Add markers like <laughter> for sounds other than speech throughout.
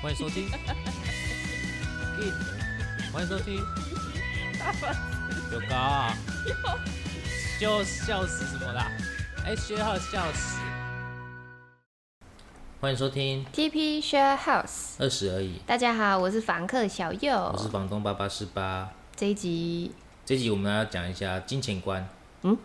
欢迎收听。<laughs> 欢迎收听。有高啊！就笑死什么啦？哎，学号笑死。欢迎收听 TP Share House，二十而已。大家好，我是房客小右我。是房东八八四八。这一集这集我们要讲一下金钱观。嗯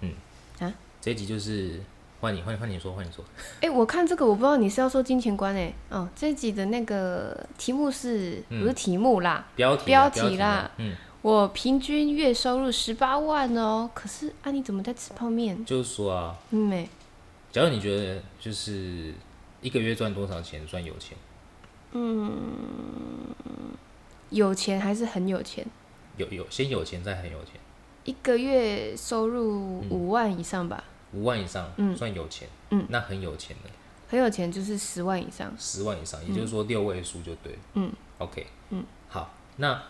嗯啊，这集就是换你换你换你说换你说。哎、我看这个，我不知道你是要说金钱观哎、哦，这集的那个题目是、嗯不是题目啦？标题啊标题题啦嗯，我平均月收入十八万哦，可是啊，你怎么在吃泡面？就是说啊，嗯没、假如你觉得就是一个月赚多少钱算有钱，嗯有钱还是很有钱？有有先有钱再很有钱，一个月收入五万以上吧，五万以上嗯。算有钱，嗯。那很有钱的。很有钱就是十万以上。十万以上，也就是说六位数就对了。嗯，OK，嗯，好，那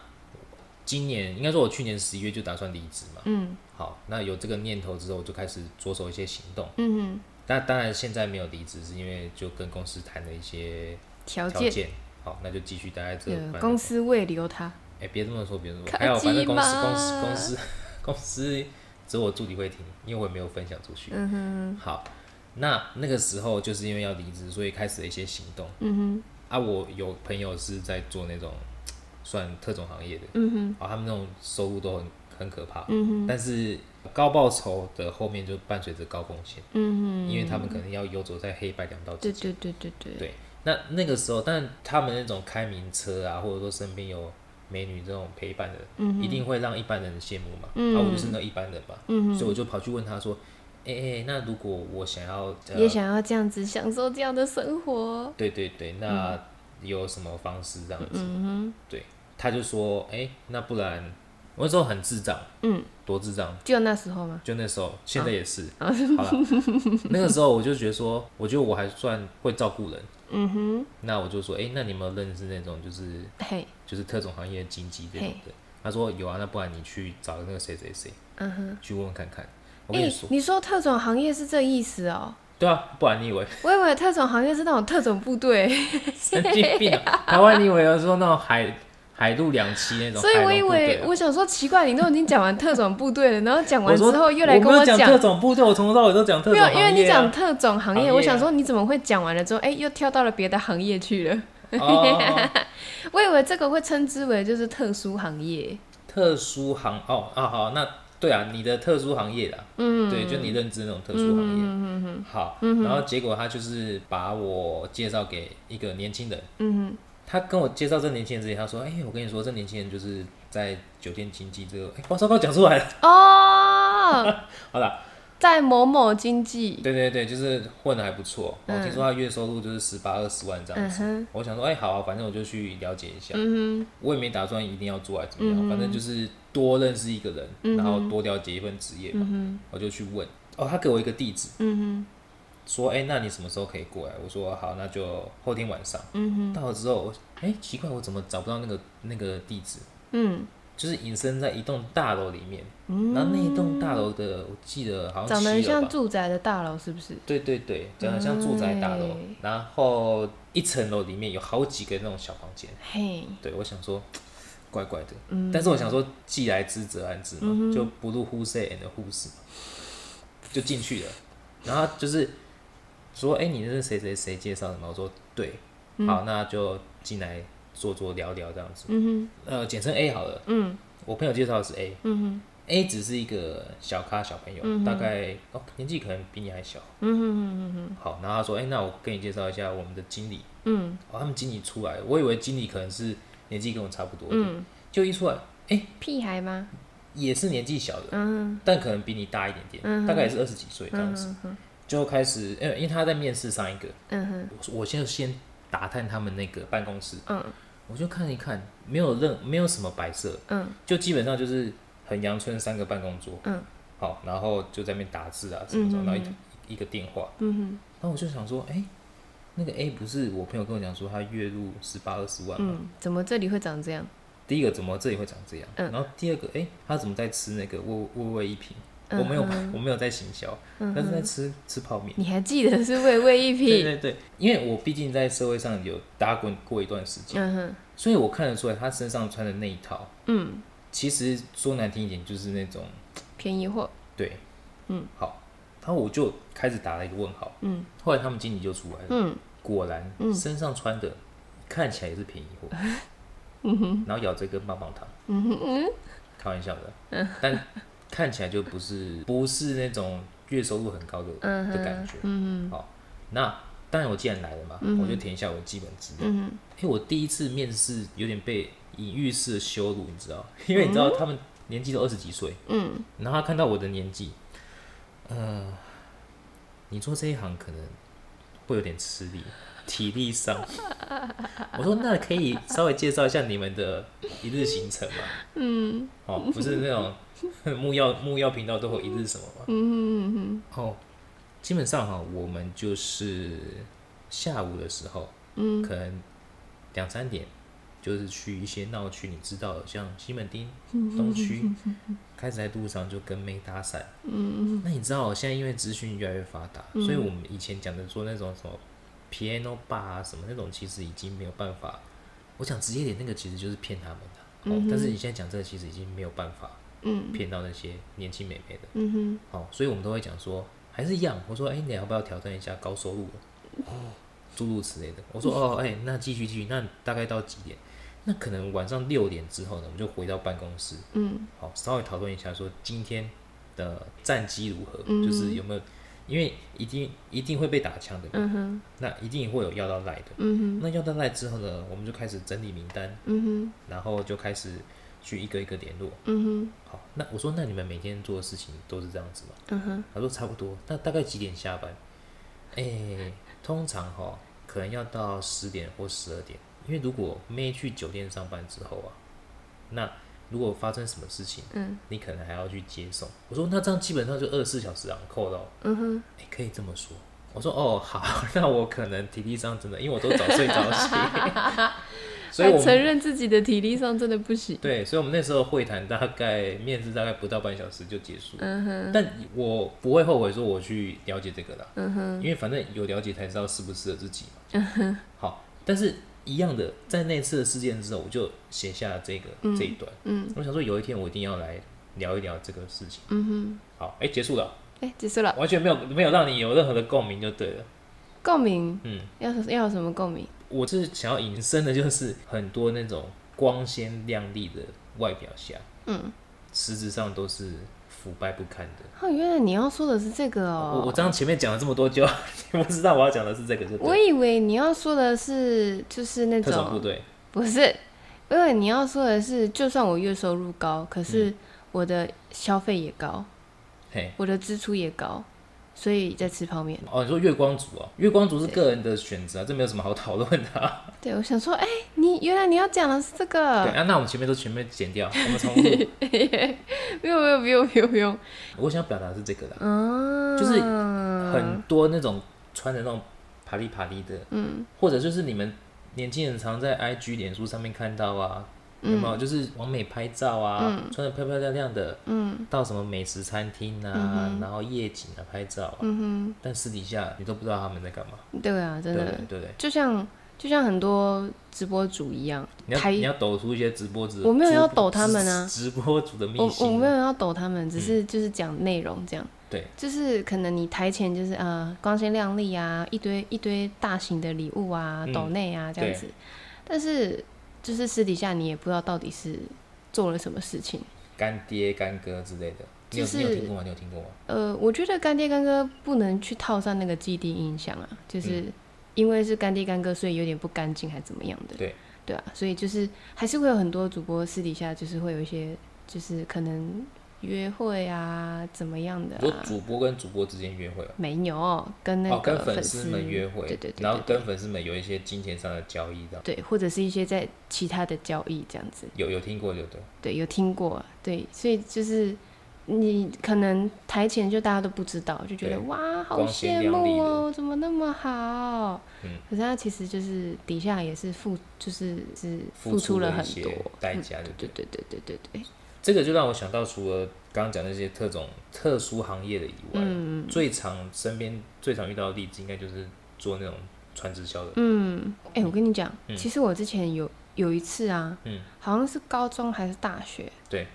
今年应该说我去年十一月就打算离职嘛，嗯。好，那有这个念头之后，我就开始着手一些行动。嗯哼，但当然现在没有离职，是因为就跟公司谈了一些条件。好，那就继续待在这公司未留他。哎，别这么说，别这么说，客还有反正公司公司公司公司只有我助理会听，因为我也没有分享出去。嗯哼。好，那那个时候就是因为要离职，所以开始了一些行动。嗯哼。啊，我有朋友是在做那种算特种行业的，嗯哼。啊，他们那种收入都很很可怕，嗯哼。但是高报酬的后面就伴随着高风险，嗯哼，因为他们可能要游走在黑白两道之对间。对对对对。对。那那个时候，但他们那种开名车啊，或者说身边有美女这种陪伴的，嗯一定会让一般人羡慕嘛。嗯啊，我就是那一般人嘛，嗯所以我就跑去问他说：“哎、哎、那如果我想要，呃也想要这样子享受这样的生活。对对对，那有什么方式这样子？嗯对，他就说：哎、那不然我那时候很智障，嗯，多智障。就那时候吗？就那时候，现在也是。啊好了，那个时候我就觉得说，我觉得我还算会照顾人。嗯哼，那我就说，哎、那你有没有认识那种就是嘿，就是特种行业经济这种的？他说有啊，那不然你去找那个谁谁谁嗯哼。去问问看看。我跟哎、你说，你说特种行业是这意思哦？对啊，不然你以为我以为特种行业是那种特种部队，<laughs> 神经病啊？<laughs> 台湾你以为有说那种海海陆两栖那种所以我以为？我想说奇怪，你都已经讲完特种部队了，然后讲完之后又来跟我讲特种部队，我从头到尾都讲特没有，种行业、啊。因为你讲特种行业，行业啊我想说你怎么会讲完了之后，哎、又跳到了别的行业去了？哦，<laughs> 我以为这个会称之为就是特殊行业。特殊行哦啊好，那对啊，你的特殊行业啦，嗯，对，就你认知那种特殊行业，嗯嗯好，然后结果他就是把我介绍给一个年轻人，嗯他跟我介绍这年轻人之前，他说，哎、我跟你说，这年轻人就是在酒店经济这个，哎、我糟糕，讲出来了，哦，<laughs> 好啦，在某某经济，对对对，就是混的还不错，我嗯。听说他月收入就是十八二十万这样子，嗯，我想说，哎、好啊，反正我就去了解一下，嗯我也没打算一定要做还是怎么样，反正就是多认识一个人，嗯然后多了解一份职业嘛，我就去问。哦，他给我一个地址，哼，嗯说，哎、那你什么时候可以过来？我说好，那就后天晚上。嗯哼，到了之后，我哎、奇怪，我怎么找不到那个那个地址？嗯，就是隐身在一栋大楼里面，然后那一栋大楼的，我记得好像长得很像。住宅的大楼，是不是？对对对，长得像住宅大楼，哎然后一层楼里面有好几个那种小房间。嘿，对，我想说，怪怪的。嗯但是我想说，既来之则安之嘛，就不入忽 say and 忽视嘛，就进去了。然后就是说，哎、你这是谁谁谁介绍的吗？我说对，好，那就进来坐坐聊聊这样子。嗯哼。呃，简称 A 好了。嗯。我朋友介绍的是 A，A、嗯哼，只是一个小咖小朋友，大概哦年纪可能比你还小。嗯哼嗯哼好，然后他说，哎、那我跟你介绍一下我们的经理。嗯。哦，他们经理出来，我以为经理可能是年纪跟我差不多的，嗯，就一出来，哎、屁孩吗？也是年纪小的，嗯。但可能比你大一点点，大概也是二十几岁这样子，嗯就开始，因为因为他在面试上一个，嗯哼，我我先先打探他们那个办公室，嗯我就看一看，没有任没有什么摆设，嗯就基本上就是很阳春三个办公桌，嗯好，然后就在那边打字啊什么什么，嗯然后一一个电话，嗯哼，然后我就想说，哎、那个 A 不是我朋友跟我讲说他月入十八二十万吗？嗯，怎么这里会长这样？第一个怎么这里会长这样？嗯然后第二个，哎、他怎么在吃那个味味味一瓶？我没有我没有在行销，但是在吃吃泡面。你还记得是味味一对品？对对，因为我毕竟在社会上有打滚过一段时间，嗯哼，所以我看得出来他身上穿的那一套，嗯，其实说难听一点就是那种 <tsk> 便宜货，对，嗯，好，然后我就开始打了一个问号，嗯。后来他们经理就出来了，嗯。果然嗯。身上穿的看起来也是便宜货，<laughs> 嗯哼。然后咬着一根棒棒糖，嗯哼嗯。开玩笑的，但看起来就不是不是那种月收入很高的嗯的感觉。嗯好，那当然我既然来了嘛，嗯我就填一下我的基本资料。嗯因为我第一次面试有点被隐喻式的羞辱，你知道？因为你知道他们年纪都二十几岁，嗯然后他看到我的年纪，呃，你做这一行可能会有点吃力，体力上。<laughs> 我说那可以稍微介绍一下你们的一日行程吗？嗯哦，不是那种 <laughs> 木曜木曜频道都会有一日什么吗？嗯嗯嗯哦，基本上哈，我们就是下午的时候，嗯可能两三点，就是去一些闹区，你知道的，像西门町、东区，开始在路上就跟妹搭讪。嗯那你知道，现在因为资讯越来越发达，所以我们以前讲的说那种什么 piano bar 啊什么那种，其实已经没有办法。我讲直接点，那个其实就是骗他们的。哦，但是你现在讲这个，其实已经没有办法嗯骗到那些年轻美眉的。嗯哼好，所以我们都会讲说，还是一样。我说，哎、你要不要挑战一下高收入的？诸如此类的。我说，哦，哎、那继续继续，那大概到几点？那可能晚上六点之后呢，我们就回到办公室，嗯好，稍微讨论一下说今天的战绩如何，嗯就是有没有，因为一定一定会被打枪的嘛，嗯哼那一定会有要到赖的。嗯哼那要到赖之后呢，我们就开始整理名单，嗯哼然后就开始去一个一个联络。嗯哼好，那我说，那你们每天做的事情都是这样子吗？嗯哼他说差不多，那大概几点下班？哎、通常哈可能要到十点或十二点，因为如果妹去酒店上班之后啊，那如果发生什么事情，嗯你可能还要去接送。我说那这样基本上就二十四小时啊，扣到，嗯哼哎、可以这么说。我说哦好，<laughs> 那我可能体力上真的，因为我都早睡早起，<laughs> 所以我承认自己的体力上真的不行。对，所以我们那时候会谈大概面试大概不到半小时就结束。嗯哼但我不会后悔说我去了解这个啦，嗯哼因为反正有了解才知道适不适合自己嘛。好，但是一样的，在那次的事件之后，我就写下了这个、这一段。嗯我想说有一天我一定要来聊一聊这个事情。嗯哼好，哎、结束了，哼，哎，结束了。完全没有没有让你有任何的共鸣就对了。共鸣嗯，要要有什么共鸣？我是想要引申的，就是很多那种光鲜亮丽的外表下，嗯，实质上都是腐败不堪的。哦，原来你要说的是这个哦。我我这样前面讲了这么多就，<laughs> 你不知道我要讲的是这个我以为你要说的是就是那种特种部队。不是，因为你要说的是，就算我月收入高，可是我的消费也高，嘿，我的支出也高，所以在吃泡面。哦，你说月光族哦，月光族是个人的选择啊，这没有什么好讨论的、啊。对，我想说，哎、你原来你要讲的是这个对，啊，那我们前面都全面剪掉，我们重录。<laughs> 不用不用不用不用不用，我想表达的是这个啦，嗯，就是很多那种穿的那种啪里啪里的，嗯或者就是你们年轻人常在 IG、脸书上面看到啊，有没有？就是完美拍照啊，穿的漂漂亮亮的，嗯。到什么美食餐厅啊，然后夜景啊拍照啊，嗯但私底下你都不知道他们在干嘛，哼，对啊，真的。对？就像就像很多直播主一样，你要你要抖出一些直播主，我没有要抖他们啊。直直播主的秘我辛啊。我没有要抖他们，只是就是讲内容这样。对，就是可能你台前就是呃光鲜亮丽啊，一堆一堆大型的礼物啊、嗯。斗内啊这样子，但是就是私底下你也不知道到底是做了什么事情。干爹干哥之类的，你有、就是你有听过吗？你有听过吗？呃，我觉得干爹干哥不能去套上那个既定印象啊，就是因为是干爹干哥，所以有点不干净还怎么样的。对，对啊，所以就是还是会有很多主播私底下就是会有一些就是可能约会啊怎么样的你说啊。主播跟主播之间约会啊？没有跟那哦，跟个粉丝们约会，对对对，然后跟粉丝们有一些金钱上的交易，这样对，或者是一些在其他的交易这样子，有有听过就对。对，有听过，对，所以就是你可能台前就大家都不知道，就觉得哇，好羡慕哦，怎么那么好？嗯，可是他其实就是底下也是付，就是是付出出了很多代价，对？对对对对对，这个就让我想到，除了刚刚讲那些特种特殊行业的以外，嗯最常身边最常遇到的例子，应该就是做那种传直销的。嗯，哎、我跟你讲，嗯其实我之前有有一次啊，嗯，好像是高中还是大学，对，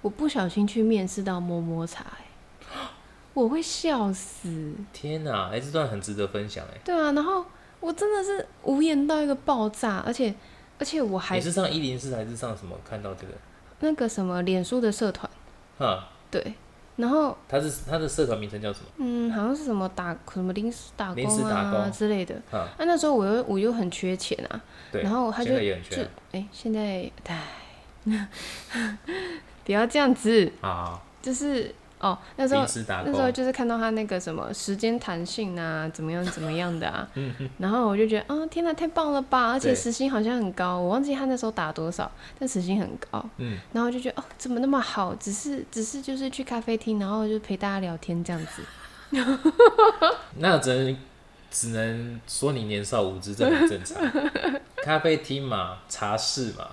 我不小心去面试到摸摸茶、哎，<gasps> 我会笑死。天哪，哎、这段很值得分享哎。对啊，然后我真的是无言到一个爆炸，而且而且我还你是上一零四还是上什么看到这个？那个什么脸书的社团，哈，对，然后他是他的社团名称叫什么？嗯，好像是什么打什么临时打临时工啊之类的。哈，啊，那时候我又我又很缺钱啊，对，然后他就现在也很就缺哎、现在唉，<laughs> 不要这样子，啊，就是哦，那时候那时候，就是看到他那个什么时间弹性啊，怎么样怎么样的啊，<laughs> 然后我就觉得，啊，天哪，太棒了吧！而且对时薪好像很高，我忘记他那时候打多少，但时薪很高。嗯，然后我就觉得，哦，怎么那么好？只是只是就是去咖啡厅，然后就陪大家聊天这样子。<laughs> 那只能只能说你年少无知，这很正常。<laughs> 咖啡厅嘛，茶室嘛，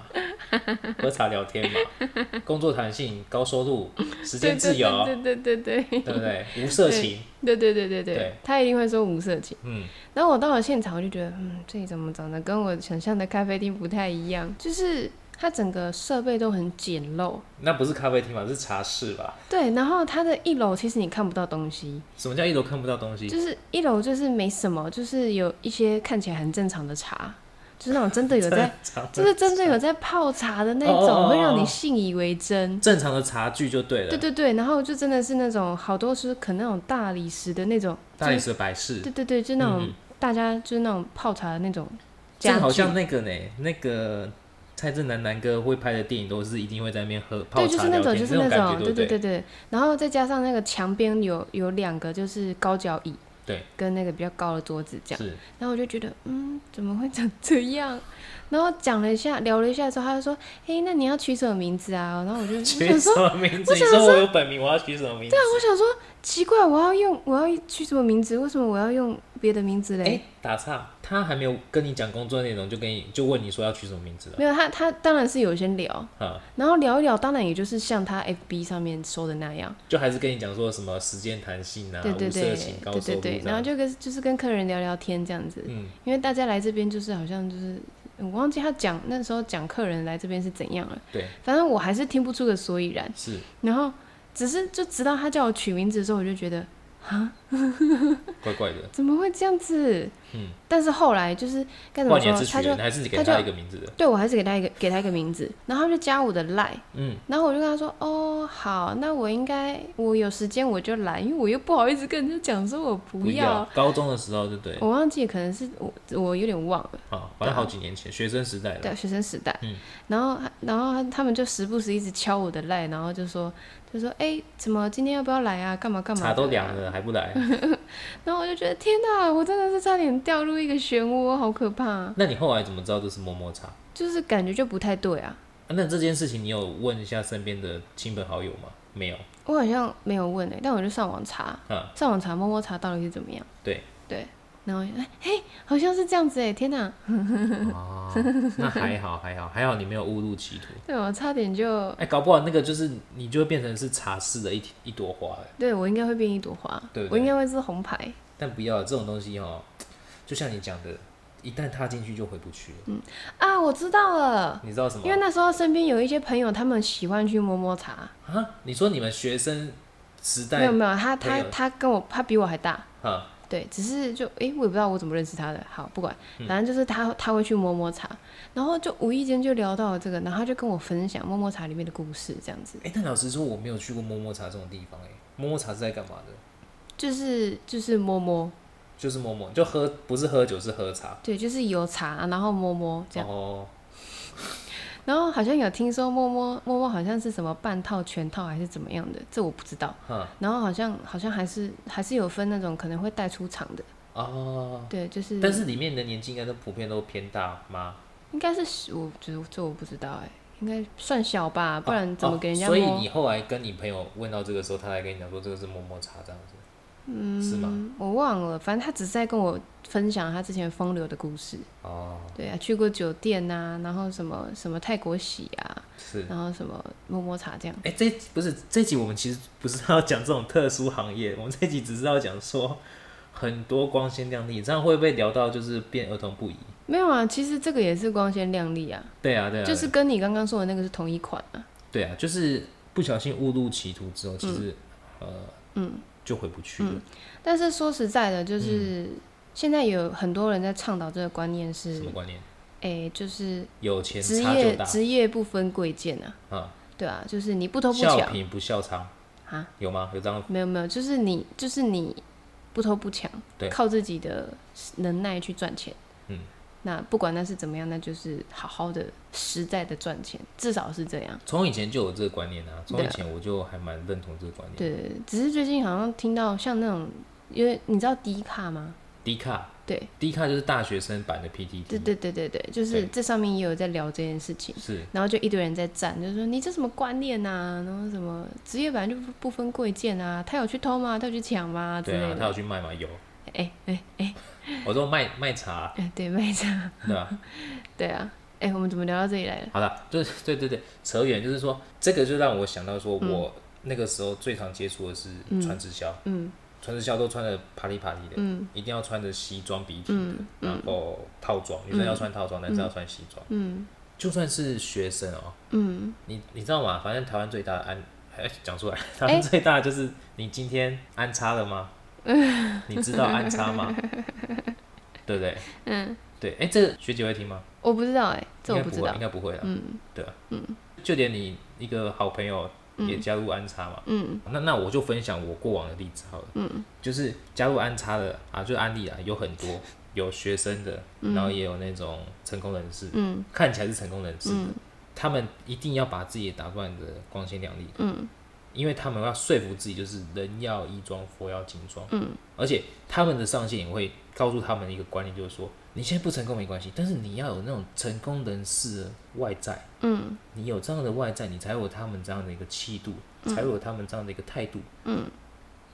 喝茶聊天嘛，工作弹性，高收入，时间自由，对对对对对对不对？无色情，对对对对对对他一定会说无色情。嗯，然后我到了现场，我就觉得，嗯，这里怎么长得跟我想象的咖啡厅不太一样？就是它整个设备都很简陋，那不是咖啡厅嘛，是茶室吧？对。然后它的一楼其实你看不到东西，什么叫一楼看不到东西？就是一楼就是没什么，就是有一些看起来很正常的茶，就是那种真的有在，就是真的有在泡茶的那哦哦哦种，哦。会让你信以为真。正常的茶具就对了。对对对，然后就真的是那种好多是可能那种大理石的那种，大理石的摆饰，对对对，就那种、嗯大家就是那种泡茶的那种这家具，个好像那个呢，那个蔡正南南哥会拍的电影都是一定会在那边喝泡对，就是那种，就是那种，对对对对。然后再加上那个墙边有有两个就是高脚椅，对，跟那个比较高的桌子这样。是然后我就觉得，嗯，怎么会长这样？然后讲了一下，聊了一下之后，他就说，嘿，那你要取什么名字啊？然后我就 <laughs> 我取什么名字？我想你说我有本名，我要取什么名字？对啊我想说，奇怪，我要用我要取什么名字？为什么我要用别的名字嘞？哎、打岔，他还没有跟你讲工作内容，就跟你就问你说要取什么名字了没有，他他当然是有先聊，啊？然后聊一聊，当然也就是像他 FB 上面说的那样，就还是跟你讲说什么时间弹性啊，对对对对对对，然后。就跟就是跟客人聊聊天这样子，嗯，因为大家来这边就是好像就是我忘记他讲那时候讲客人来这边是怎样了，对，反正我还是听不出个所以然。是然后只是就直到他叫我取名字的时候，我就觉得怪怪的。怎么会这样子？嗯，但是后来就是该怎么说，他就，还是给他就一个名字的？对我还是给他一个给他一个名字，然后他就加我的赖，嗯，然后我就跟他说，哦好，那我应该我有时间我就来，因为我又不好意思跟人家讲说我不不要。高中的时候，就对？我忘记可能是我我有点忘了。啊，反正好几年前，学生时代了。对，学生时代，嗯然后然后他他们就时不时一直敲我的赖，然后就说就说哎、怎么今天要不要来啊？干嘛干嘛？茶都凉。了还不来？<laughs> 然后我就觉得天哪，我真的是差点掉入一个漩涡，好可怕，那你后来怎么知道这是摸摸茶？就是感觉就不太对啊。啊那这件事情你有问一下身边的亲朋好友吗？没有。我好像没有问哎、但我就上网查，啊，上网查摸摸茶到底是怎么样。对对，然后哎嘿，好像是这样子哎、天哪，<laughs> 哦，那 <laughs> 还好还好还好你没有误入歧途。对我差点就哎、搞不好那个就是你就会变成是茶室的一一朵花哎，对我应该会变一朵花，对我应该会是红牌。但不要这种东西哦，就像你讲的，一旦踏进去就回不去了。嗯啊，我知道了，你知道什么因为？那时候身边有一些朋友，他们喜欢去摸摸茶。啊，你说你们学生时代没有没有，他他他跟我他比我还大，啊，对，只是就诶，我也不知道我怎么认识他的。好，不管，嗯反正就是他他会去摸摸茶，然后就无意间就聊到了这个，然后他就跟我分享摸摸茶里面的故事，这样子，哎、但老实说我没有去过摸摸茶这种地方哎，摸摸茶是在干嘛的？就是就是摸摸，就是摸摸，就喝不是喝酒是喝茶。对，就是有茶，然后摸摸这样，哦，然后好像有听说摸摸摸摸好像是什么半套全套还是怎么样的，这我不知道。嗯然后好像好像还是还是有分那种可能会带出场的，哦，对，就是但是里面的年纪应该都普遍都偏大吗？应该是我觉得这我不知道哎、应该算小吧，不然怎么给人家哦所以？你后来跟你朋友问到这个时候，他才跟你讲说这个是摸摸茶这样子。嗯是吗？嗯，我忘了，反正他只是在跟我分享他之前风流的故事。哦，对啊，去过酒店呐、然后什么什么泰国洗啊，是。然后什么摸摸茶这样。哎、这不是这集我们其实不是要讲这种特殊行业，我们这集只是要讲说很多光鲜亮丽，这样会不会聊到就是变儿童不宜？没有啊，其实这个也是光鲜亮丽啊，对啊，对啊，就是跟你刚刚说的那个是同一款啊。对啊，就是不小心误入歧途之后，其实、呃嗯，就回不去了。但是说实在的，就是、现在有很多人在倡导这个观念是什，么观念？哎、就是有钱职业职业不分贵贱啊。啊，对啊，就是你不偷不抢笑贫不笑娼啊，有吗？有这样？没有没有，就是你就是你不偷不抢，对靠自己的能耐去赚钱。嗯，那不管那是怎么样，那就是好好的实在的赚钱，至少是这样。从以前就有这个观念啊，从以前我就还蛮认同这个观念。对，只是最近好像听到像那种，因为你知道低卡吗？低卡，对，低卡就是大学生版的 PTT，对对对对对，就是这上面也有在聊这件事情。是。然后就一堆人在站，就说你这什么观念呐、然后什么职业本来就不不分贵贱啊，他有去偷吗？他有去抢吗？对啊，他有去卖吗？有，哎哎哎我说卖卖茶，哎，对，卖茶，对啊、<laughs> 对啊。哎，我们怎么聊到这里来了？好了，就是对对对，扯远就是说，这个就让我想到说，嗯。我那个时候最常接触的是传直销，嗯传直销都穿的啪里啪里的，嗯一定要穿着西装笔挺的，嗯然后套装，女生要穿套装，男生要穿西装，嗯就算是学生哦、嗯，你你知道吗？反正台湾最大的安，哎，讲出来，台湾最大的就是你今天安插了吗？<laughs> 你知道安插吗？对不对？嗯，对，哎，这个学姐会听吗？我不知道哎，这应该不会，我不知道应。该不会啦。嗯对啊，就连你一个好朋友也加入安插嘛，嗯。那那我就分享我过往的例子好了，嗯。就是加入安插的啊，就案例啊，有很多有学生的，然后也有那种成功人士，嗯。看起来是成功人士他们一定要把自己打扮的光鲜亮丽，嗯。因为他们要说服自己，就是人要衣装，佛要金装，嗯。而且他们的上线也会告诉他们一个观念，就是说，你现在不成功没关系，但是你要有那种成功人士的外在，嗯你有这样的外在，你才有他们这样的一个气度，才有他们这样的一个态度，嗯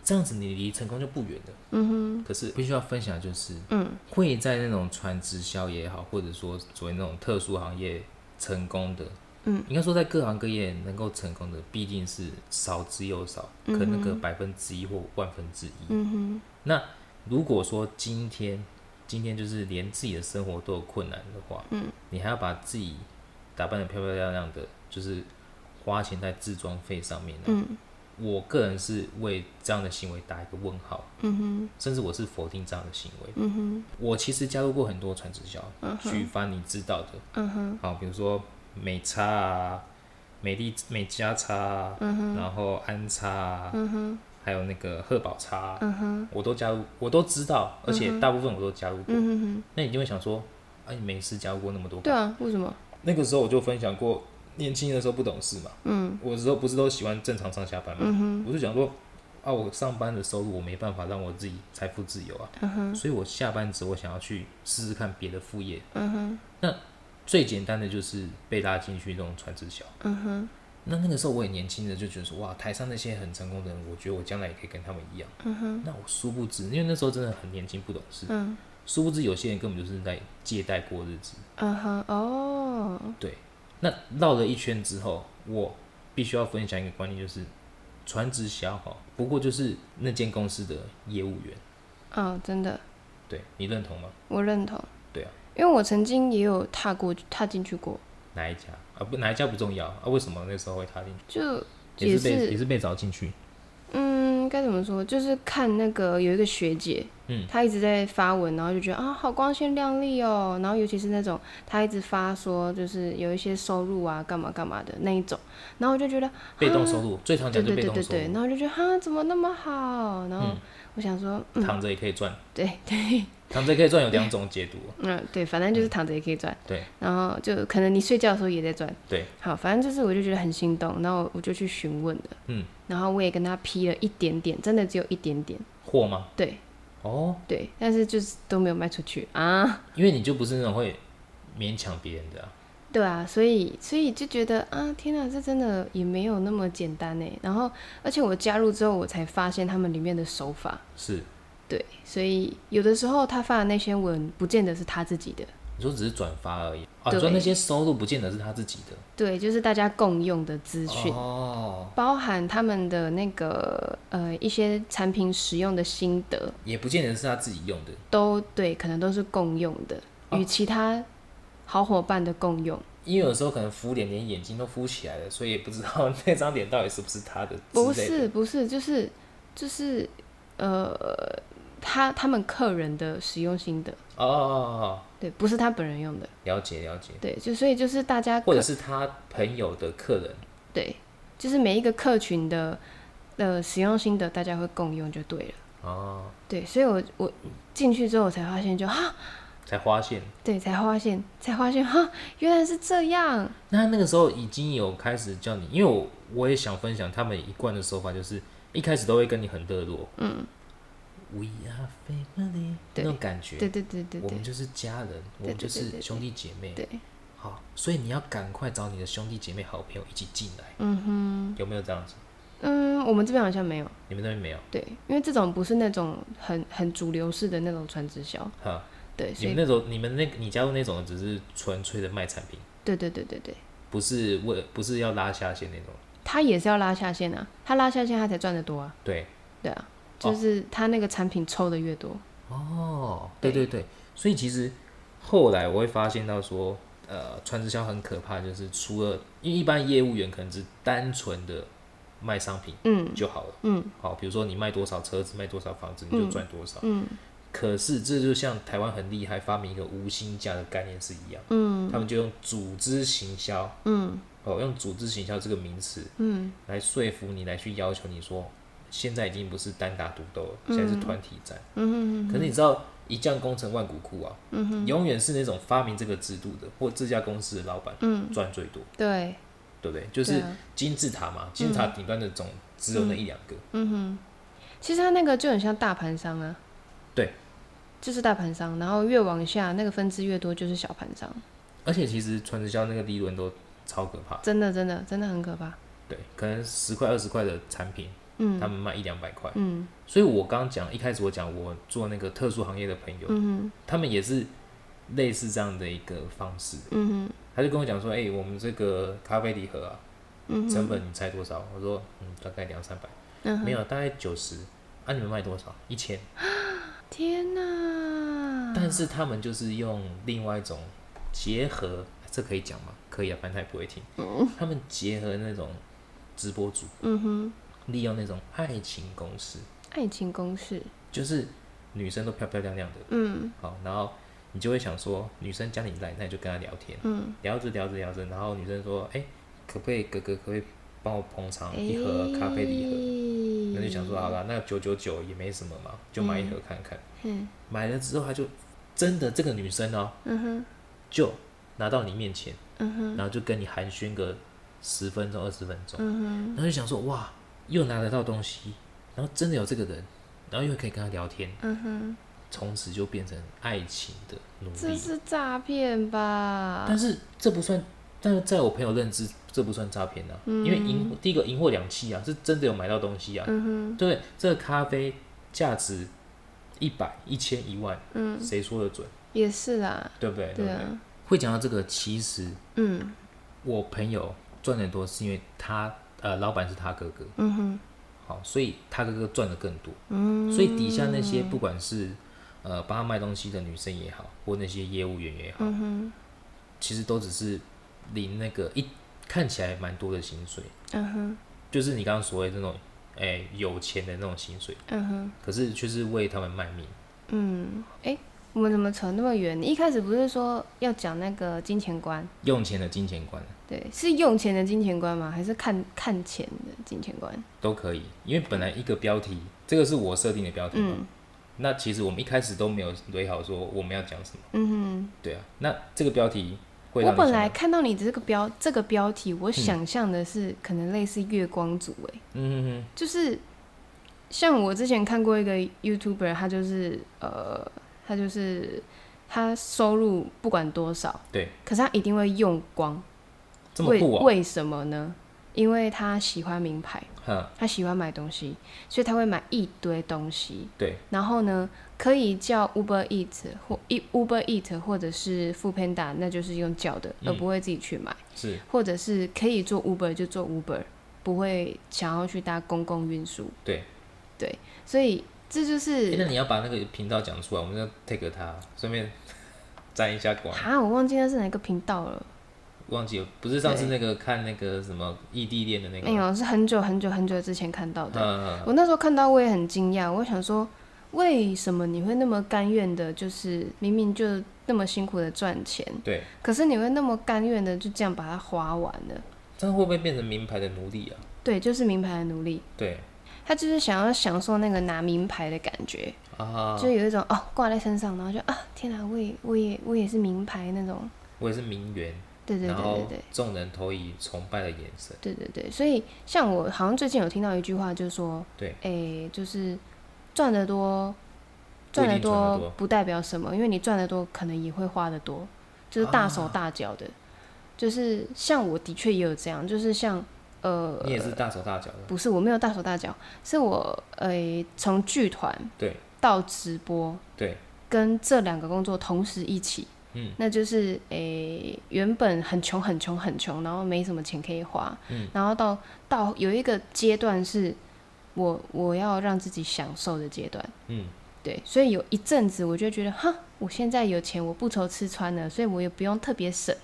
这样子你离成功就不远了。嗯哼可是必须要分享，就是嗯会在那种传直销也好，或者说所谓那种特殊行业成功的，嗯，应该说在各行各业能够成功的，毕竟是少之又少，可能个百分之一或万分之一。嗯哼那如果说今天今天就是连自己的生活都有困难的话，嗯，你还要把自己打扮的漂漂亮亮的，就是花钱在自装费上面呢、嗯。我个人是为这样的行为打一个问号，嗯哼。甚至我是否定这样的行为。嗯哼。我其实加入过很多传直销，举凡你知道的，嗯哼。好，比如说美差啊、美丽美加差啊，然后安差啊，嗯哼还有那个贺宝差啊，嗯哼我都加入，我都知道，而且大部分我都加入过。嗯哼哼，那你就会想说，啊，你没事加入过那么多？对啊，为什么？那个时候我就分享过，年轻的时候不懂事嘛，嗯我时候不是都喜欢正常上下班嘛，嗯哼我就想说，啊，我上班的收入我没办法让我自己财富自由啊，嗯哼所以我下班之后我想要去试试看别的副业。嗯哼最简单的就是被拉进去这种传直销。嗯哼那那个时候我也年轻的，就觉得说，哇，台上那些很成功的人，我觉得我将来也可以跟他们一样。嗯哼那我殊不知，因为那时候真的很年轻不懂事，嗯殊不知有些人根本就是在借贷过日子。嗯哼哦对，那绕了一圈之后，我必须要分享一个观念，就是传直销哈，不过就是那间公司的业务员。哦，真的，对你认同吗？我认同。对啊，因为我曾经也有踏过踏进去过，哪一家啊？不，哪一家不重要啊？为什么那时候会踏进去？就也也是是被也是被找进去。嗯，该怎么说？就是看那个有一个学姐，嗯，她一直在发文，然后就觉得啊，好光鲜亮丽哦。然后尤其是那种她一直发说，就是有一些收入啊，干嘛干嘛的那一种，然后我就觉得被动收入最常对讲就对对对然后就觉得哈，怎么那么好？然后嗯我想说，躺着也可以赚，对 <laughs> 对，躺着也可以赚有两种解读。嗯对，反正就是躺着也可以赚，对。然后就可能你睡觉的时候也在赚，对，好，反正就是我就觉得很心动，然后我就去询问了，嗯，然后我也跟他批了一点点，真的只有一点点，货吗？对。哦，对，但是就是都没有卖出去。啊。因为你就不是那种会勉强别人的、啊，对啊，所以所以就觉得啊，天哪，这真的也没有那么简单呢。然后，而且我加入之后，我才发现他们里面的手法，是对，所以有的时候他发的那些文，不见得是他自己的，你说只是转发而已啊，说那些收入不见得是他自己的对，就是大家共用的资讯。哦，包含他们的那个呃一些产品使用的心得，也不见得是他自己用的。都对，可能都是共用的，哦与其他好伙伴的共用。因为有时候可能敷脸连眼睛都敷起来了，所以也不知道 <laughs> 那张脸到底是不是他的之不。是不是，就是就是呃，他他们客人的使用心得，哦哦哦哦，对，不是他本人用的，了解了解，对，就所以就是大家或者是他朋友的客人。对，就是每一个客群的的使用心得，大家会共用就对了。哦，对，所以我我进去之后，我才发现就哈，才发现。对，才发现才发现哈，原来是这样。那那个时候已经有开始叫你，因为我我也想分享他们一贯的手法，就是一开始都会跟你很热络，嗯，We are family 那种感觉，对对对对对。我们就是家人，我们就是兄弟姐妹，对，好，所以你要赶快找你的兄弟姐妹、好朋友一起进来，嗯哼，有没有这样子？嗯，我们这边好像没有。你们那边没有？对，因为这种不是那种很很主流式的那种传直销，哈，对，你们那种，你们那你加入那种只是纯粹的卖产品，对对对对对，不是为不是要拉下线那种，他也是要拉下线啊，他拉下线他才赚得多啊，对，对啊，就是他那个产品抽的越多，哦，对。对对，所以其实后来我会发现到说，呃，传直销很可怕，就是除了因为一般业务员可能只单纯的卖商品嗯。就好了，嗯。好，比如说你卖多少车子，卖多少房子，你就赚多少。嗯。可是这就像台湾很厉害，发明一个无薪假的概念是一样，嗯。他们就用组织行销，嗯。哦，用组织行销这个名词嗯。来说服你，来去要求你说，现在已经不是单打独斗了，现在是团体战。嗯。可是你知道一将功成万骨枯啊，嗯永远是那种发明这个制度的或这家公司的老板嗯，赚最多，对，对不对？就是金字塔嘛，金字塔顶端的总只有那一两个，嗯。哼，其实他那个就很像大盘商啊，对，就是大盘商，然后越往下那个分支越多就是小盘商，而且其实传直销那个利润都超可怕，真的真的真的很可怕，对，可能十块二十块的产品，嗯他们卖一两百块，嗯所以我刚刚讲一开始我讲我做那个特殊行业的朋友，嗯他们也是类似这样的一个方式，哼嗯他就跟我讲说，哎、我们这个咖啡礼盒啊，嗯哼成本你猜多少？我说，嗯，大概两三百，嗯，没有，大概九十。啊，你们卖多少？一千。<gasps> 天哪！但是他们就是用另外一种结合，这可以讲吗？可以啊，反正他也不会听。他们结合那种直播主，嗯哼，利用那种爱情公式，爱情公式，就是女生都漂漂亮亮的，嗯。好，然后你就会想说，女生叫你来，那你就跟她聊天，嗯，聊着聊着聊着，然后女生说，哎、可不可以哥哥可不可以帮我捧场一盒咖啡礼盒？盒？那就想说好了，那九九九也没什么嘛，就买一盒看看。嗯。买了之后，她就真的这个女生哦，嗯哼。就拿到你面前，嗯哼。然后就跟你寒暄个十分钟、二十分钟，嗯哼。然后就想说哇，又拿得到东西，然后真的有这个人，然后又可以跟他聊天，嗯哼，从此就变成爱情的奴隶这。是诈骗吧？但是这不算，但是在我朋友认知，这不算诈骗啊，因为赢第一个赢货两期啊，是真的有买到东西啊。嗯哼对，这个咖啡价值一百、一千、一万，嗯，谁说的准？也是啦，对不对？不对？对啊，会讲到这个，其实嗯我朋友赚得多，是因为他呃，老板是他哥哥，嗯哼。好，所以他哥哥赚的更多，嗯，所以底下那些不管是呃帮他卖东西的女生也好，或那些业务员也好，嗯哼。其实都只是领那个一看起来蛮多的薪水，嗯哼。就是你刚刚所谓那种哎、有钱的那种薪水，嗯哼。可是却是为他们卖命。嗯，哎，我们怎么扯那么远？你一开始不是说要讲那个金钱观？用钱的金钱观对，是用钱的金钱观吗？还是看看钱的金钱观？都可以，因为本来一个标题，这个是我设定的标题嘛。嗯那其实我们一开始都没有对好说我们要讲什么，嗯哼。对啊。那这个标题会我本来看到你这个标这个标题，我想象的是可能类似月光族，哎，嗯哼就是像我之前看过一个 YouTuber，他就是呃，他就是他收入不管多少，对，可是他一定会用光。为这么酷哦、为什么呢？因为他喜欢名牌，他喜欢买东西，所以他会买一堆东西。对，然后呢，可以叫 Uber Eat 或一 Uber Eat 或者是 f o o Panda，那就是用叫的，嗯而不会自己去买。是，或者是可以做 Uber 就做 Uber，不会想要去搭公共运输。对。对，所以这就是那你要把那个频道讲出来，我们要 take 他，顺便 <laughs> 沾一下光。啊，我忘记那是哪个频道了。忘记了，不是上次那个看那个什么异地恋的那个吗？没有，是很久很久很久之前看到的。嗯，我那时候看到我也很惊讶，我想说，为什么你会那么甘愿的，就是明明就那么辛苦的赚钱，对，可是你会那么甘愿的就这样把它花完了？这样会不会变成名牌的奴隶啊？对，就是名牌的奴隶，对他就是想要享受那个拿名牌的感觉，啊，就有一种哦挂在身上，然后就啊天哪，我也我也我也是名牌那种，我也是名媛，对对对对对。众人投以崇拜的眼神。对对对，所以像我好像最近有听到一句话，就是说，对，诶，就是赚得多，赚得多多不代表什么，因为你赚得多，可能也会花得多，就是大手啊大脚的。就是像我的确也有这样，就是像呃，你也是大手大脚的，不是我没有大手大脚，是我诶从剧团对。到直播对，跟这两个工作同时一起，嗯，那就是诶、原本很穷很穷很穷，然后没什么钱可以花，嗯，然后到到有一个阶段是我我要让自己享受的阶段，嗯，对，所以有一阵子我就觉得哈，我现在有钱，我不愁吃穿了，所以我也不用特别省，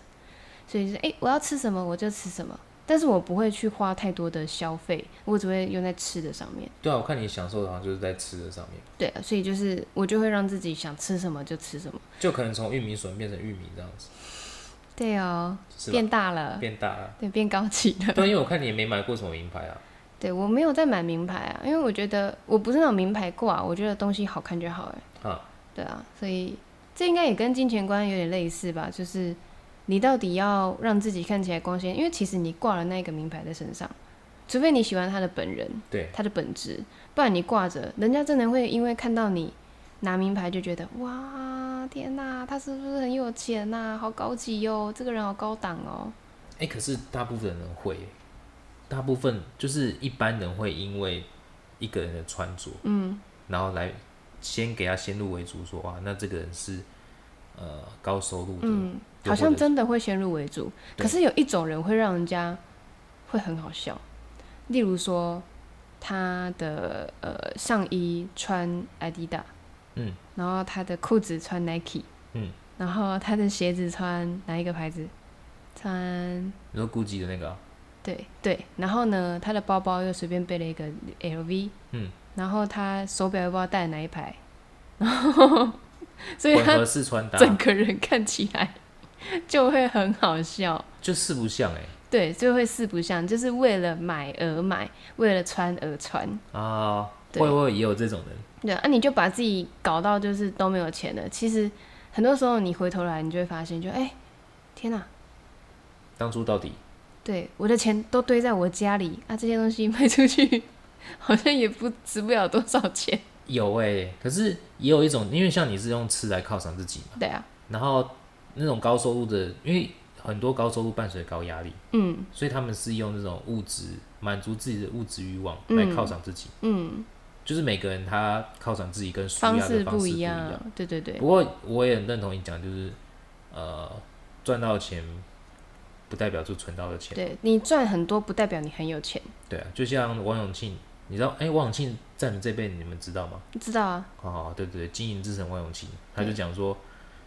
所以就是诶、我要吃什么我就吃什么。但是我不会去花太多的消费，我只会用在吃的上面。对啊，我看你享受的好像就是在吃的上面，对啊，所以就是我就会让自己想吃什么就吃什么。就可能从玉米笋变成玉米这样子，<laughs> 对哦，变大了，变大了。对，变高级了。<laughs> 对，因为我 <laughs> 看你也没买过什么名牌啊。对我没有在买名牌啊，因为我觉得我不是那种名牌挂，我觉得东西好看就好哎。啊，对啊，所以这应该也跟金钱观有点类似吧，就是你到底要让自己看起来光鲜，因为其实你挂了那个名牌在身上，除非你喜欢他的本人，对，他的本质，不然你挂着，人家真的会因为看到你拿名牌就觉得哇，天哪，他是不是很有钱呐、好高级哦，这个人好高档哦。哎、可是大部分人会，大部分就是一般人会因为一个人的穿着，嗯，然后来先给他先入为主说，哇，那这个人是呃高收入的，嗯，好像真的会先入为主。可是有一种人会让人家会很好笑，例如说他的呃上衣穿 Adidas，嗯，然后他的裤子穿 Nike，嗯，然后他的鞋子穿哪一个牌子？穿你说 GUCCI 的那个啊、对对，然后呢，他的包包又随便背了一个 LV，嗯，然后他手表又不知道戴哪一排，然后 <laughs> 所以他混合式穿搭，整个人看起来 <laughs> 就会很好笑。就四不像哎、对，就会四不像，就是为了买而买，为了穿而穿。啊，对会不会也有这种人？对啊，你就把自己搞到就是都没有钱了。其实很多时候你回头来，你就会发现就，哎、天哪、当初到底对，我的钱都堆在我家里啊，这些东西卖出去 <laughs> 好像也不值不了多少钱。有哎、可是也有一种，因为像你是用吃来犒赏自己嘛，对啊，然后那种高收入的，因为很多高收入伴随高压力，嗯所以他们是用这种物质满足自己的物质欲望嗯来犒赏自己。嗯，就是每个人他犒赏自己跟舒方式压的方式不一样。对对对不，过我也很认同你讲，就是呃，赚到钱不代表就存到的钱。对你赚很多不代表你很有钱，对啊，就像王永庆，你知道，哎、王永庆在你这辈你们知道吗？知道啊？哦，对对对，经营之神王永庆，他就讲说，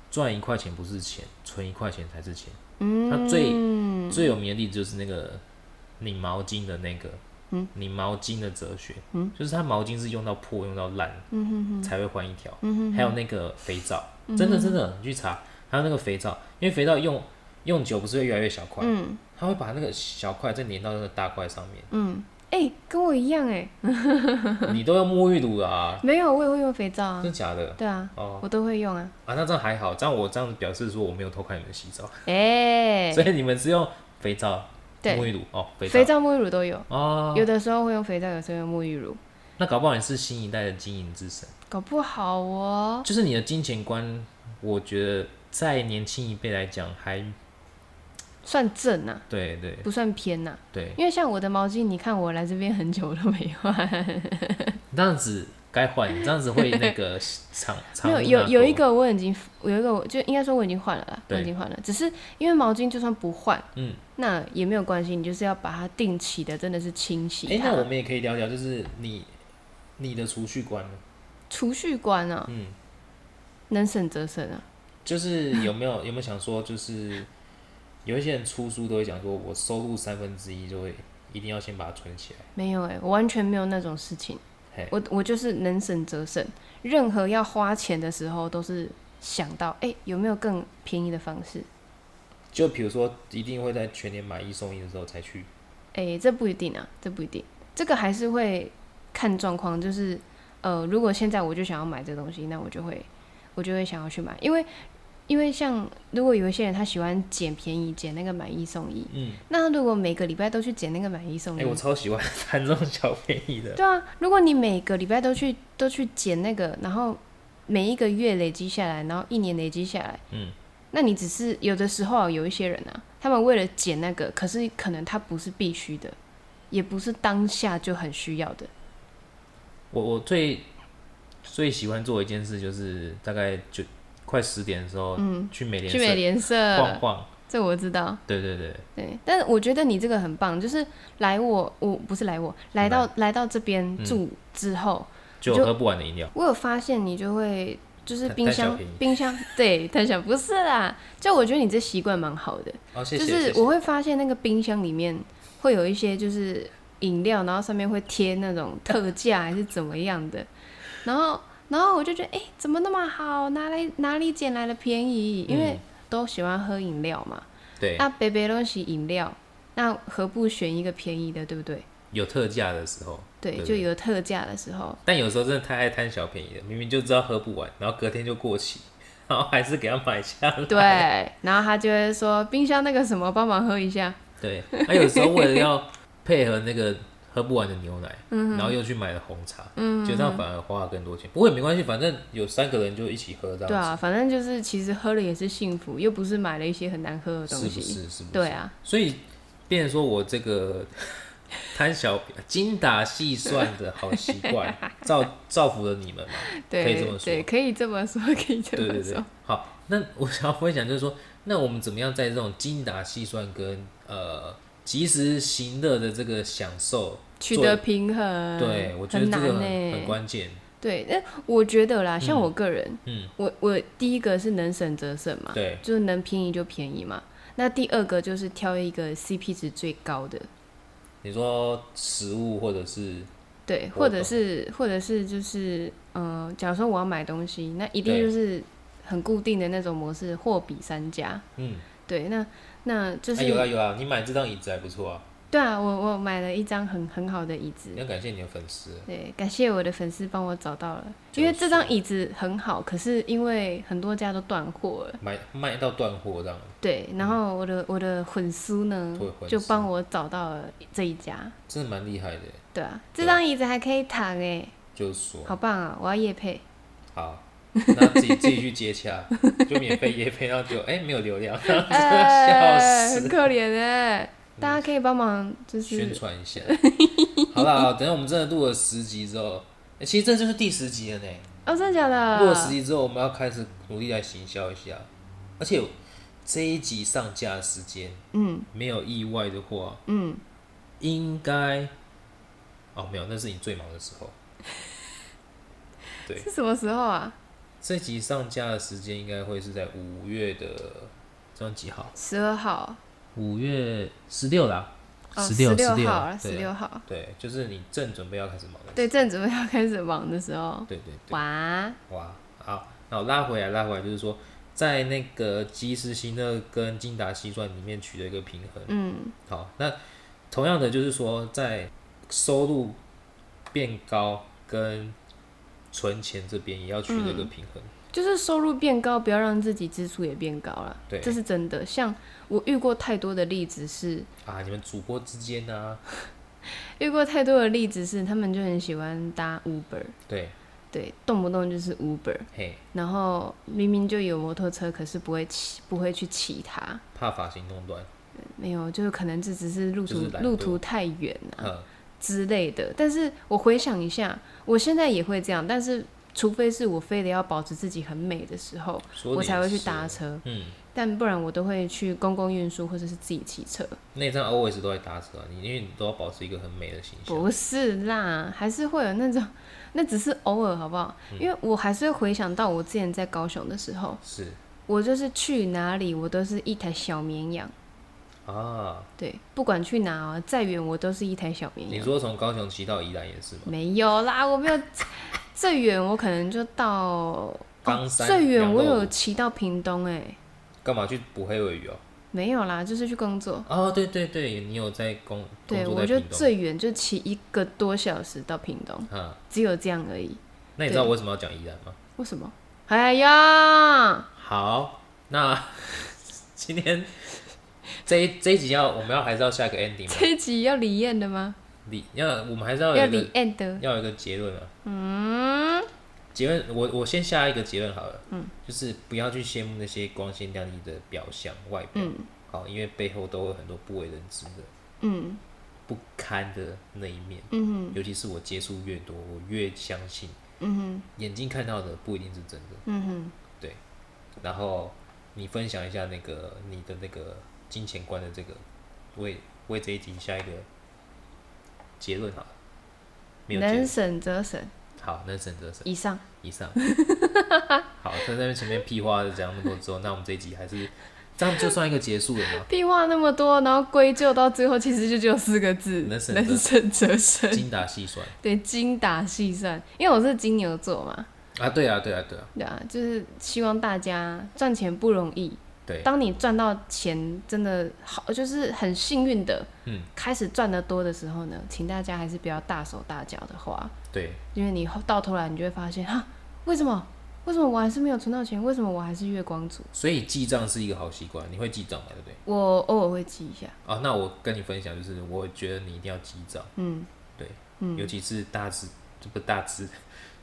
赚一块钱不是钱，存一块钱才是钱。嗯，他最最有名的例子就是那个拧毛巾的那个，嗯，拧毛巾的哲学，嗯，就是他毛巾是用到破、用到烂，嗯哼哼，才会换一条。嗯哼还有那个肥皂，嗯真的真的，你去查，还有那个肥皂，因为肥皂用用久不是会越来越小块，嗯。它会把那个小块再粘到那个大块上面。嗯，哎、跟我一样哎、<laughs> 你都用沐浴乳了啊？没有，我也会用肥皂啊真。的假的？对啊，哦我都会用啊。啊，那这样还好，这样我这样子表示说我没有偷看你们洗澡，<laughs> 哎、所以你们是用肥皂、对沐浴乳哦，肥皂肥皂、沐浴乳都有，哦，有的时候会用肥皂，有时候用沐浴乳，那搞不好你是新一代的经营之神，搞不好哦。就是你的金钱观我觉得在年轻一辈来讲还算正啊，对对。不算偏呐、对，因为像我的毛巾，你看我来这边很久都没换，这样子该换，这样子会那个 <laughs> 长长没有有有一个个我已经有一个我就应该说我已经换了啦，我对已经换了，只是因为毛巾就算不换，嗯，那也没有关系，你就是要把它定期的真的是清洗哎、它。那我们也可以聊聊，就是你你的储蓄观。呢？储蓄观啊，嗯，能省则省啊。就是有没有有没有想说，就是有一些人出书都会讲说，我收入三分之一就会一定要先把它存起来。没有哎、我完全没有那种事情嘿。我我就是能省则省，任何要花钱的时候都是想到哎、有没有更便宜的方式。就比如说，一定会在全年买一送一的时候才去。哎、这不一定啊，这不一定，这个还是会看状况。就是呃，如果现在我就想要买这东西，那我就会我就会想要去买，因为因为像如果有一些人他喜欢捡便宜，捡那个买一送一，嗯，那如果每个礼拜都去捡那个买一送哎、一，我超喜欢贪这种小便宜的。对啊，如果你每个礼拜都去都去捡那个，然后每一个月累积下来，然后一年累积下来，嗯，那你只是有的时候啊有一些人啊，他们为了捡那个，可是可能他不是必须的，也不是当下就很需要的。我我最最喜欢做的一件事就是大概就快十点的时候，嗯，去美联去美社联社，晃晃。这我知道。对对对，对，但是我觉得你这个很棒，就是来我我不是来我来到来到这边嗯。住之后，就喝不完的饮料。我有发现你就会就是冰箱冰箱对他想不是啦，就我觉得你这习惯蛮好的，哦，谢谢。就是我会发现那个冰箱里面会有一些就是饮料，然后上面会贴那种特价还是怎么样的，然后然后我就觉得哎、诶怎么那么好，哪里哪里捡来的便宜？因为嗯都喜欢喝饮料嘛，对那北北东西饮料，那何不选一个便宜的，对不对？有特价的时候，对，对就有特价的时候，但有时候真的太爱贪小便宜了，明明就知道喝不完，然后隔天就过期，<laughs> 然后还是给他买下来。对，然后他就会说冰箱那个什么，帮忙喝一下。对，他有时候为了要配合那个喝不完的牛奶，嗯然后又去买了红茶，嗯就这样反而花了更多钱。不过也没关系，反正有三个人就一起喝这样子，对啊，反正就是其实喝了也是幸福，又不是买了一些很难喝的是不东西。是？是不是？对啊，所以，变成说我这个 <laughs> 贪小精打细算的好习惯，<laughs> 造造福了你们嘛？对，可以这么说对，可以这么说，可以这么说。对对对，好，那我想要分享就是说，那我们怎么样在这种精打细算跟呃及时行乐的这个享受，取得平衡，对我觉得很难这个。很关键。对，那我觉得啦，像我个人，嗯，我我第一个是能省则省嘛，对，就是能便宜就便宜嘛。那第二个就是挑一个 CP 值最高的，你说食物或者是对，或者是或者是就是，嗯、假如说我要买东西，那一定就是很固定的那种模式，货比三家。嗯，对，那那就哎、是、有啊有啊，你买这张椅子还不错啊，对啊，我我买了一张很很好的椅子，要感谢你的粉丝。对，感谢我的粉丝帮我找到了，就是因为这张椅子很好，可是因为很多家都断货了，买卖到断货这样，对，然后我的我的粉丝呢就帮我找到了这一家，真的蛮厉害的。对啊，这张椅子还可以躺哎，就是说，好棒啊！我要夜配，好，那自己自己去接洽，<laughs> 就免费夜配，然后就哎、没有流量，笑哎，死很。可怜哎，大家可以帮忙就是宣传一下。<laughs> 好啦，好等下我们真的录了十集之后，欸其实这就是第十集了呢。哦，真的假的？录了十集之后，我们要开始努力来行销一下。而且这一集上架的时间，嗯没有意外的话，嗯，应该哦没有，那是你最忙的时候。对，是什么时候啊？这集上架的时间应该会是在五月的这样几号？十二号，五月十六啦，哦，十六十六号，十六号，对，就是你正准备要开始忙的时候。对，正准备要开始忙的时候，对对对。哇，哇，好，那我拉回来，拉回来就是说，在那个及时行乐跟精打细算里面取得一个平衡。嗯好，那同样的就是说，在收入变高跟存钱这边也要取得一个平衡。就是收入变高，不要让自己支出也变高了，对。这是真的。像我遇过太多的例子是，啊，你们主播之间呢、<laughs> 遇过太多的例子是，他们就很喜欢搭 Uber，对，对，动不动就是 Uber，嘿，然后明明就有摩托车，可是不会骑，不会去骑它。怕发型弄乱，没有，就是可能这只是路途就是路途太远啊。嗯，之类的。但是我回想一下，我现在也会这样，但是除非是我非得要保持自己很美的时候，我才会去搭车。嗯，但不然我都会去公共运输或者是自己骑车。那张 always 都在搭车啊，你因为你都要保持一个很美的形象。不是啦，还是会有那种，那只是偶尔，好不好？嗯因为我还是会回想到我之前在高雄的时候，是我就是去哪里我都是一台小绵羊，啊，对，不管去哪哦，再远我都是一台小绵羊。你说从高雄骑到宜兰也是吗？没有啦，我没有最远，我可能就到哦冈山最远我有骑到屏东哎、干嘛去捕黑尾鱼哦？没有啦，就是去工作。哦，对对对，你有在工工对，我就最远就骑一个多小时到屏东，啊？只有这样而已。那你知道我为什么要讲宜兰吗？为什么？哎呀，好，那 <laughs> 今天 <laughs> 这一这一集要我们要还是要下一个 ending 吗？这一集要李艳的吗？李要我们还是要要有一个李艳的。要有一个结论啊。嗯，结论我我先下一个结论好了。嗯，就是不要去羡慕那些光鲜亮丽的表象外表。嗯好，因为背后都有很多不为人知的嗯不堪的那一面。嗯尤其是我接触越多，我越相信嗯哼眼睛看到的不一定是真的。嗯哼，然后你分享一下那个你的那个金钱观的这个，为为这一集下一个结论好了。没有结能论，省则省。好，能省则省。以上，以上。<laughs> 好，在那边前面屁话讲那么多之后，那我们这一集还是这样就算一个结束了吗？屁话那么多，然后归咎到最后，其实就只有四个字：能省则能省则省。精打细算对，精打细算。因为我是金牛座嘛，啊，对啊，对啊，对啊，对啊，就是希望大家赚钱不容易。对，当你赚到钱真的好，就是很幸运的，嗯，开始赚得多的时候呢，请大家还是不要大手大脚的花，对，因为你后到头来你就会发现，哈，为什么？为什么我还是没有存到钱？为什么我还是月光族？所以记账是一个好习惯，你会记账嘛，对不对？我偶尔会记一下，啊，那我跟你分享，就是我觉得你一定要记账，嗯。对，嗯。尤其是大支，这不大支，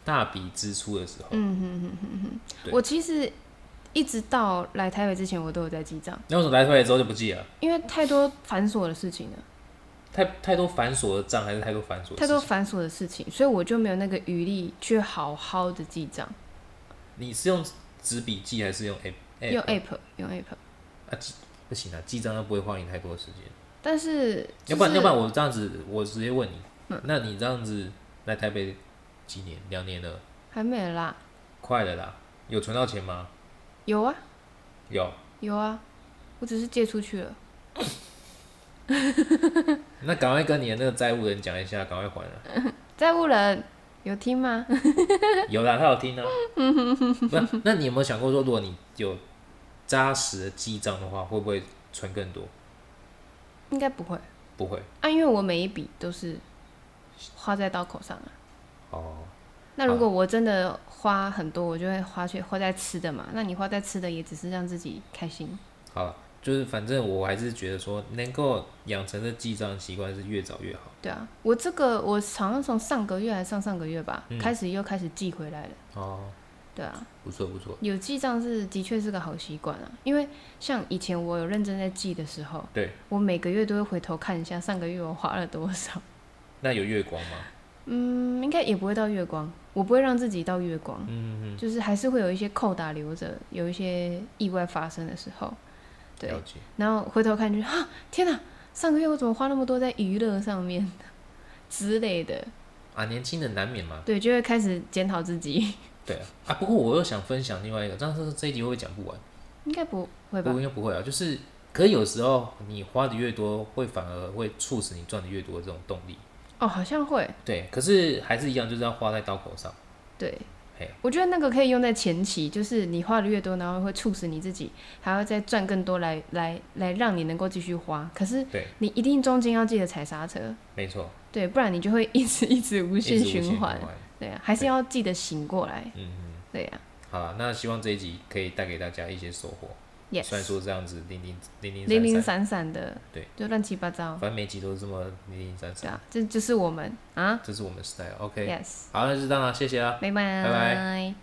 大笔支出的时候，嗯哼哼哼哼。我其实一直到来台北之前，我都有在记账，那为什么来台北之后就不记了？因为太多繁琐的事情了，太太多繁琐的账，还是太多繁琐的事情？太多繁琐的事情，所以我就没有那个余力去好好的记账。你是用纸笔记还是用 app？用 app 用 app，啊，记不行啊，记账又不会花你太多时间。但是、要不然，要不然然我这样子，我直接问你，嗯那你这样子来台北几年？两年了，还没了啦，快了啦，有存到钱吗？有啊有。有啊，我只是借出去了。<laughs> 那赶快跟你的那个债务人讲一下，赶快还了。<laughs> 债务人有听吗？<laughs> 有啦，他有听啊。不，那你有没有想过说，如果你有扎实的记账的话，会不会存更多？应该不会不会。啊，因为我每一笔都是花在刀口上啊。哦，那如果我真的花很多，我就会花去花在吃的嘛。那你花在吃的也只是让自己开心。好了，就是反正我还是觉得说，能够养成的记账习惯是越早越好。对啊，我这个我好像从上个月还是上上个月吧，嗯开始又开始记回来了。哦，对啊，不错不错。有记账是的确是个好习惯啊，因为像以前我有认真在记的时候，对，我每个月都会回头看一下上个月我花了多少。那有月光吗？嗯，应该也不会到月光，我不会让自己到月光，嗯就是还是会有一些扣打留着，有一些意外发生的时候，嗯，对。然后回头看就啊，天哪，上个月我怎么花那么多在娱乐上面 <laughs> 之类的，啊，年轻人难免嘛。对，就会开始检讨自己，<laughs> 对啊，啊，不过我又想分享另外一个，但是这一集会不会讲不完？应该不会吧不，？应该不会啊，就是，可是有时候你花的越多，会反而会促使你赚的越多的这种动力。哦，好像会，对，可是还是一样，就是要花在刀口上。对嘿。我觉得那个可以用在前期，就是你花的越多，然后会促使你自己还要再赚更多来来来让你能够继续花。可是对，你一定中间要记得踩刹车，没错，对，不然你就会 <laughs> 一直一直无限一直无限循环。对啊，还是要记得醒过来。嗯嗯，对呀、好了，那希望这一集可以带给大家一些收获。，yes，虽然说这样子零零零零零零散散，的，对，就乱七八糟，反正每集都是这么零零散散，对啊，这就是我们啊？这是我们的 style。OK，，yes，好，那就这样了，谢谢啊。拜。拜拜。